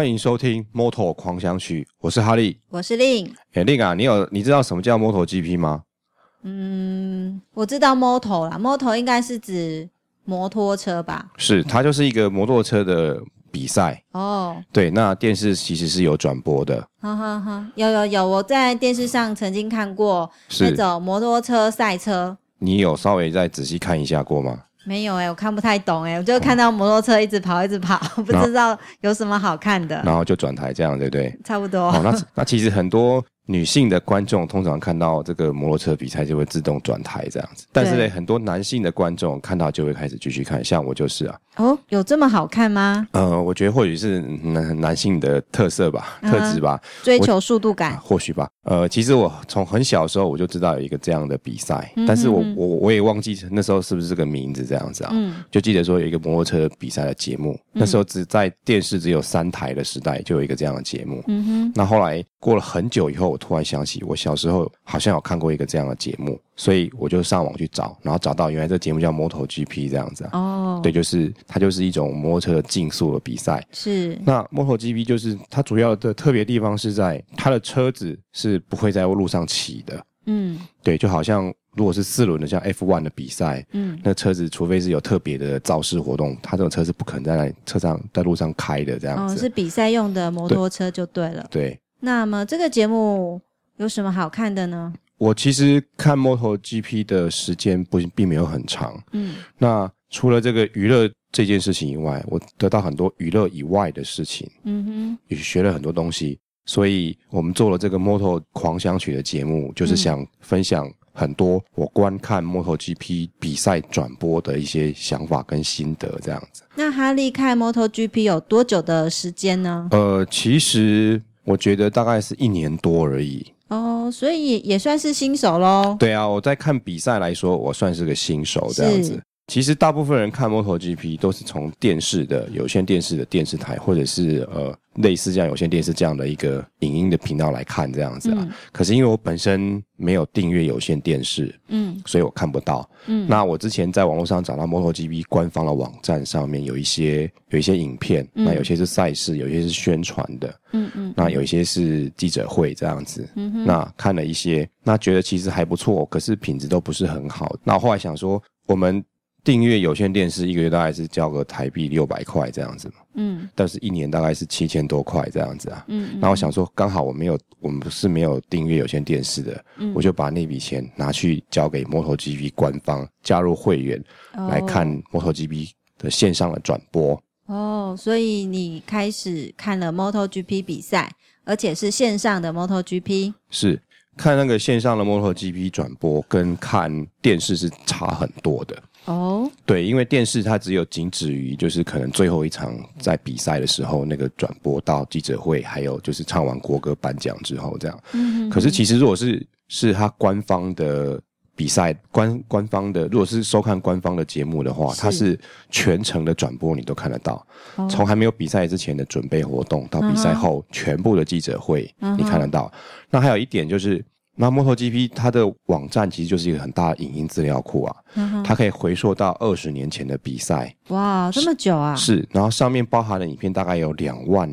欢迎收听《Moto 狂想曲》，我是哈利，我是令。哎，令啊，你有你知道什么叫 MotoGP 吗？嗯，我知道 Moto 啦，Moto 应该是指摩托车吧？是，它就是一个摩托车的比赛哦。对，那电视其实是有转播的。哈哈哈，有有有，我在电视上曾经看过那种摩托车赛车。你有稍微再仔细看一下过吗？没有哎、欸，我看不太懂哎、欸，我就看到摩托车一直跑，一直跑，不知道有什么好看的。然后就转台这样，对不对？差不多。哦，那那其实很多。女性的观众通常看到这个摩托车比赛就会自动转台这样子，但是呢，很多男性的观众看到就会开始继续看，像我就是啊。哦，有这么好看吗？呃，我觉得或许是男男性的特色吧，嗯、特质吧，追求速度感，或许吧。呃，其实我从很小的时候我就知道有一个这样的比赛，但是我我我也忘记那时候是不是这个名字这样子啊？嗯，就记得说有一个摩托车比赛的节目，嗯、那时候只在电视只有三台的时代就有一个这样的节目。嗯哼，那后来过了很久以后，我突然想起我小时候好像有看过一个这样的节目。所以我就上网去找，然后找到原来这个节目叫 MotoGP 这样子啊。哦，对，就是它就是一种摩托车竞速的比赛。是。那 MotoGP 就是它主要的特别地方是在它的车子是不会在路上骑的。嗯。对，就好像如果是四轮的像 F1 的比赛，嗯，那车子除非是有特别的造势活动，它这种车是不可能在车上在路上开的这样子。哦，是比赛用的摩托车就对了。对。对。那么这个节目有什么好看的呢？我其实看 MotoGP 的时间不并没有很长，嗯，那除了这个娱乐这件事情以外，我得到很多娱乐以外的事情，嗯哼，也学了很多东西，所以我们做了这个 Moto 狂想曲的节目，就是想分享很多我观看 MotoGP 比赛转播的一些想法跟心得，这样子。那哈利看 MotoGP 有多久的时间呢？呃，其实我觉得大概是一年多而已。哦，所以也算是新手喽。对啊，我在看比赛来说，我算是个新手这样子。其实大部分人看 MotoGP 都是从电视的有线电视的电视台，或者是呃类似这样有线电视这样的一个影音的频道来看这样子啊。嗯、可是因为我本身没有订阅有线电视，嗯，所以我看不到。嗯，那我之前在网络上找到 MotoGP 官方的网站上面有一些有一些影片，嗯、那有些是赛事，有些是宣传的，嗯嗯，嗯那有一些是记者会这样子。嗯哼，那看了一些，那觉得其实还不错，可是品质都不是很好。那我后来想说，我们。订阅有线电视一个月大概是交个台币六百块这样子嘛，嗯，但是一年大概是七千多块这样子啊，嗯，那我想说刚好我没有，我们不是没有订阅有线电视的，嗯，我就把那笔钱拿去交给 MotoGP 官方，加入会员来看 MotoGP 的线上的转播。哦，所以你开始看了 MotoGP 比赛，而且是线上的 MotoGP，是。看那个线上的 MotoGP 转播，跟看电视是差很多的哦。Oh? 对，因为电视它只有仅止于就是可能最后一场在比赛的时候那个转播到记者会，还有就是唱完国歌颁奖之后这样。嗯嗯。可是其实如果是是他官方的。比赛官官方的，如果是收看官方的节目的话，是它是全程的转播，你都看得到。从、哦、还没有比赛之前的准备活动到比赛后全部的记者会，嗯、你看得到。那还有一点就是，那 MotoGP 它的网站其实就是一个很大的影音资料库啊，嗯、它可以回溯到二十年前的比赛。哇，这么久啊！是，然后上面包含的影片大概有两万。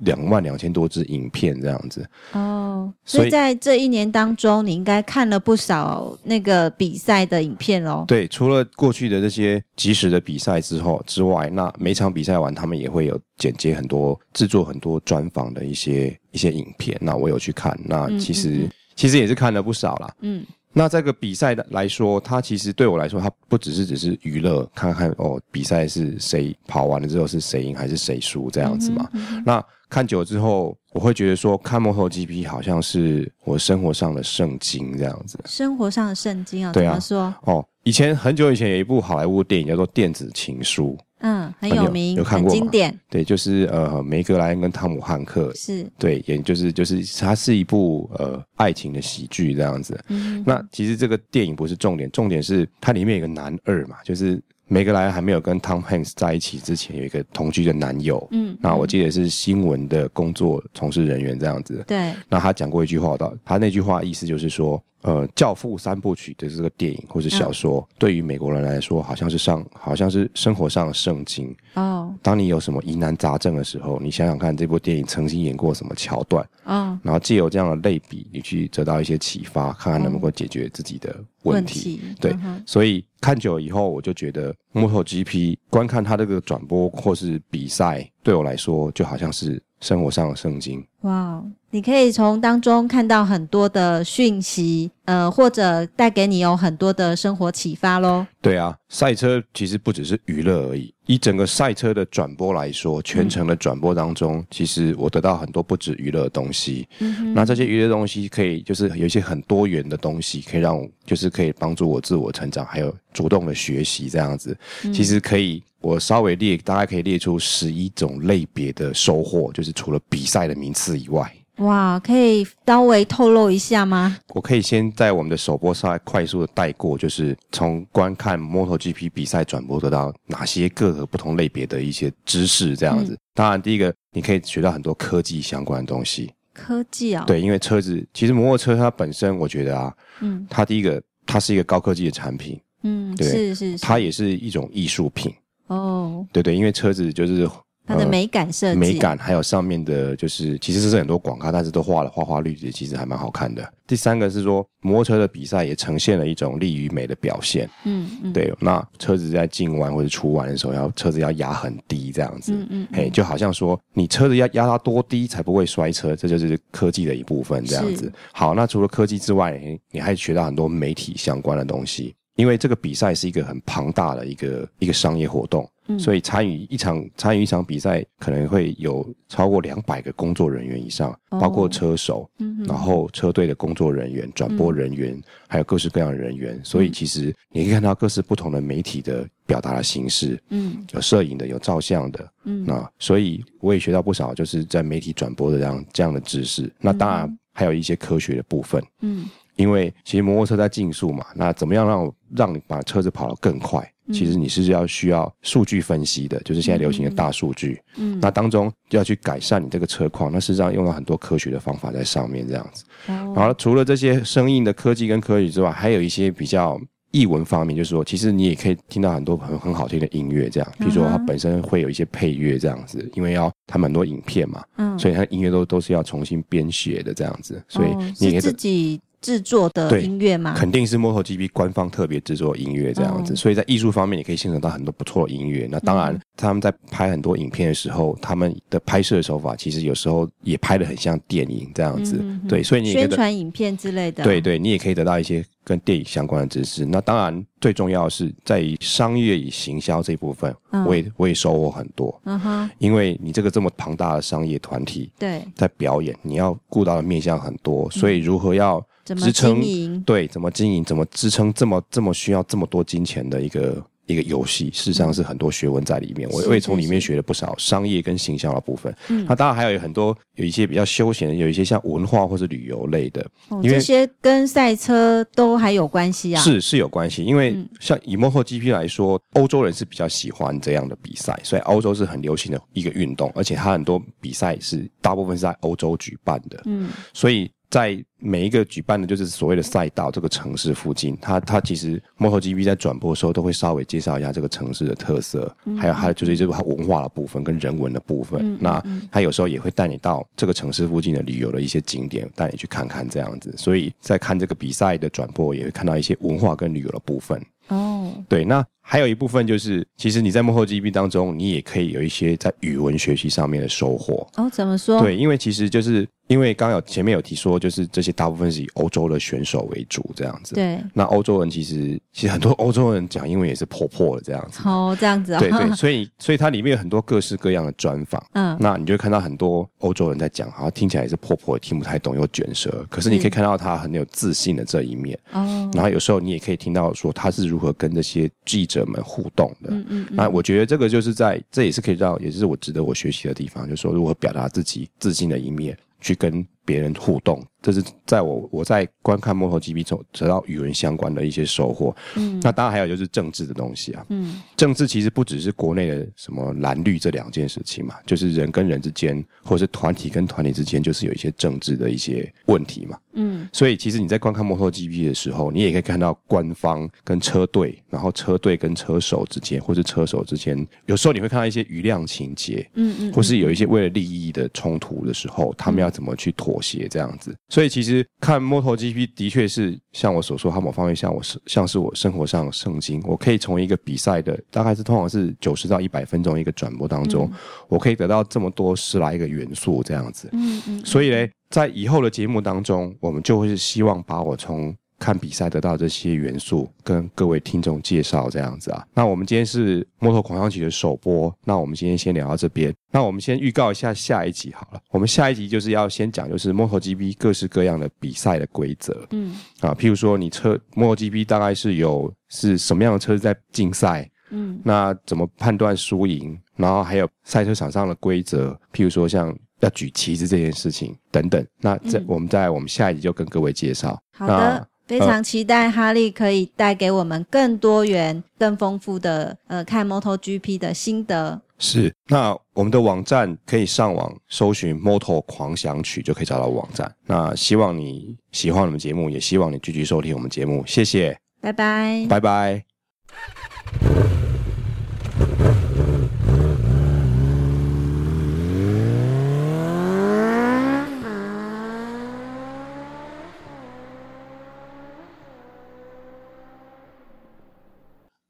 两万两千多支影片这样子哦，所以在这一年当中，你应该看了不少那个比赛的影片哦。对，除了过去的这些即时的比赛之后之外，那每场比赛完，他们也会有剪接很多、制作很多专访的一些一些影片。那我有去看，那其实嗯嗯嗯其实也是看了不少啦。嗯。那这个比赛的来说，它其实对我来说，它不只是只是娱乐，看看哦，比赛是谁跑完了之后是谁赢还是谁输这样子嘛。嗯嗯、那看久了之后，我会觉得说，看 MotoGP 好像是我生活上的圣经这样子。生活上的圣经啊？对啊。怎么说？哦，以前很久以前有一部好莱坞电影叫做《电子情书》。嗯，很有名，有，有看过吗？经典。对，就是呃，梅格莱恩跟汤姆汉克是，对，也就是就是它是一部呃爱情的喜剧这样子。嗯，那其实这个电影不是重点，重点是它里面有个男二嘛，就是梅格莱恩还没有跟 Tom Hanks 在一起之前有一个同居的男友。嗯，那我记得是新闻的工作从事人员这样子。对，那他讲过一句话，到他那句话意思就是说，呃，《教父》三部曲的这个电影或者小说，嗯、对于美国人来说，好像是上，好像是生活上的圣经。哦，当你有什么疑难杂症的时候，你想想看，这部电影曾经演过什么桥段？哦，然后借由这样的类比，你去得到一些启发，看看能不能够解决自己的问题。嗯、对，嗯、所以看久了以后，我就觉得 MotoGP 观看他这个转播或是比赛，对我来说就好像是生活上的圣经。哇。你可以从当中看到很多的讯息，呃，或者带给你有很多的生活启发喽。对啊，赛车其实不只是娱乐而已。以整个赛车的转播来说，全程的转播当中，嗯、其实我得到很多不止娱乐的东西。嗯，那这些娱乐东西可以就是有一些很多元的东西，可以让我就是可以帮助我自我成长，还有主动的学习这样子。嗯、其实可以，我稍微列，大概可以列出十一种类别的收获，就是除了比赛的名次以外。哇，可以稍微透露一下吗？我可以先在我们的首播上来快速的带过，就是从观看 MotoGP 比赛转播得到哪些各个不同类别的一些知识，这样子。嗯、当然，第一个你可以学到很多科技相关的东西。科技啊、哦？对，因为车子其实摩托车它本身，我觉得啊，嗯，它第一个它是一个高科技的产品，嗯，对，是是是，它也是一种艺术品。哦，对对，因为车子就是。它的美感设计、呃，美感还有上面的，就是其实是很多广告，但是都画了花花绿绿，其实还蛮好看的。第三个是说，摩托车的比赛也呈现了一种力与美的表现。嗯嗯，对，那车子在进弯或者出弯的时候，要车子要压很低，这样子。嗯嗯，嘿，就好像说，你车子要压到多低才不会摔车，这就是科技的一部分，这样子。好，那除了科技之外，你还学到很多媒体相关的东西，因为这个比赛是一个很庞大的一个一个商业活动。所以参与一场参与一场比赛，可能会有超过两百个工作人员以上，包括车手，然后车队的工作人员、转播人员，还有各式各样的人员。所以其实你可以看到各式不同的媒体的表达的形式，嗯，有摄影的，有照相的，嗯，那所以我也学到不少，就是在媒体转播的这样这样的知识。那当然还有一些科学的部分，嗯，因为其实摩托车在竞速嘛，那怎么样让让你把车子跑得更快？其实你是要需要数据分析的，就是现在流行的大数据。嗯，那当中要去改善你这个车况，那事实上用了很多科学的方法在上面，这样子。然后除了这些生硬的科技跟科学之外，还有一些比较艺文方面，就是说，其实你也可以听到很多很很好听的音乐，这样。比如说它本身会有一些配乐这样子，因为要他们很多影片嘛，嗯，所以它音乐都都是要重新编写的这样子，所以你自己。制作的音乐吗？肯定是 MotoGP 官方特别制作音乐这样子，哦、所以在艺术方面，你可以欣赏到很多不错的音乐。那当然，嗯、他们在拍很多影片的时候，他们的拍摄手法其实有时候也拍的很像电影这样子。嗯、对，所以你宣传影片之类的，对对，你也可以得到一些跟电影相关的知识。那当然，最重要的是在于商业与行销这一部分，嗯、我也我也收获很多。嗯哼，因为你这个这么庞大的商业团体，对，在表演，你要顾到的面向很多，所以如何要支撑对，怎么经营，怎么支撑这么这么需要这么多金钱的一个一个游戏，事实上是很多学问在里面。我我也从里面学了不少商业跟行销的部分。嗯，那当然还有很多有一些比较休闲的，有一些像文化或是旅游类的，因为这些跟赛车都还有关系啊。是是有关系，因为像以 MotoGP 来说，欧洲人是比较喜欢这样的比赛，所以欧洲是很流行的一个运动，而且它很多比赛是大部分是在欧洲举办的。嗯，所以。在每一个举办的，就是所谓的赛道这个城市附近，它它其实 MotoGP 在转播的时候，都会稍微介绍一下这个城市的特色，嗯、还有还有就是这个文化的部分跟人文的部分。嗯、那它有时候也会带你到这个城市附近的旅游的一些景点，带你去看看这样子。所以在看这个比赛的转播，也会看到一些文化跟旅游的部分。哦，对，那还有一部分就是，其实你在 MotoGP 当中，你也可以有一些在语文学习上面的收获。哦，怎么说？对，因为其实就是。因为刚刚有前面有提说，就是这些大部分是以欧洲的选手为主这样子。对。那欧洲人其实其实很多欧洲人讲英文也是破破的这样子。哦，这样子啊、哦。对对，所以所以它里面有很多各式各样的专访。嗯。那你就会看到很多欧洲人在讲，好像听起来也是破破的，听不太懂又卷舌。可是你可以看到他很有自信的这一面。哦、嗯。然后有时候你也可以听到说他是如何跟这些记者们互动的。嗯嗯。那我觉得这个就是在这也是可以让，也是我值得我学习的地方，就是说如何表达自己自信的一面，去跟。别人互动。这是在我我在观看 MotoGP 中得到与人相关的一些收获。嗯，那当然还有就是政治的东西啊。嗯，政治其实不只是国内的什么蓝绿这两件事情嘛，就是人跟人之间，或者是团体跟团体之间，就是有一些政治的一些问题嘛。嗯，所以其实你在观看 MotoGP 的时候，你也可以看到官方跟车队，然后车队跟车手之间，或是车手之间，有时候你会看到一些余量情节。嗯嗯，或是有一些为了利益的冲突的时候，他们要怎么去妥协这样子。所以其实看 MotoGP 的确是像我所说，它某方面像我是像是我生活上的圣经。我可以从一个比赛的大概是通常是九十到一百分钟一个转播当中，嗯、我可以得到这么多十来个元素这样子。嗯嗯。所以呢，在以后的节目当中，我们就会是希望把我从看比赛得到这些元素，跟各位听众介绍这样子啊。那我们今天是《摩托狂想曲》的首播，那我们今天先聊到这边。那我们先预告一下下一集好了。我们下一集就是要先讲，就是 MotoGP 各式各样的比赛的规则。嗯，啊，譬如说你车 MotoGP 大概是有是什么样的车子在竞赛？嗯，那怎么判断输赢？然后还有赛车场上的规则，譬如说像要举旗子这件事情等等。那这我们在我们下一集就跟各位介绍。好的。非常期待哈利可以带给我们更多元、更丰富的呃看 MotoGP 的心得。是，那我们的网站可以上网搜寻《Moto 狂想曲》就可以找到网站。那希望你喜欢我们节目，也希望你继续收听我们节目。谢谢，拜拜，拜拜。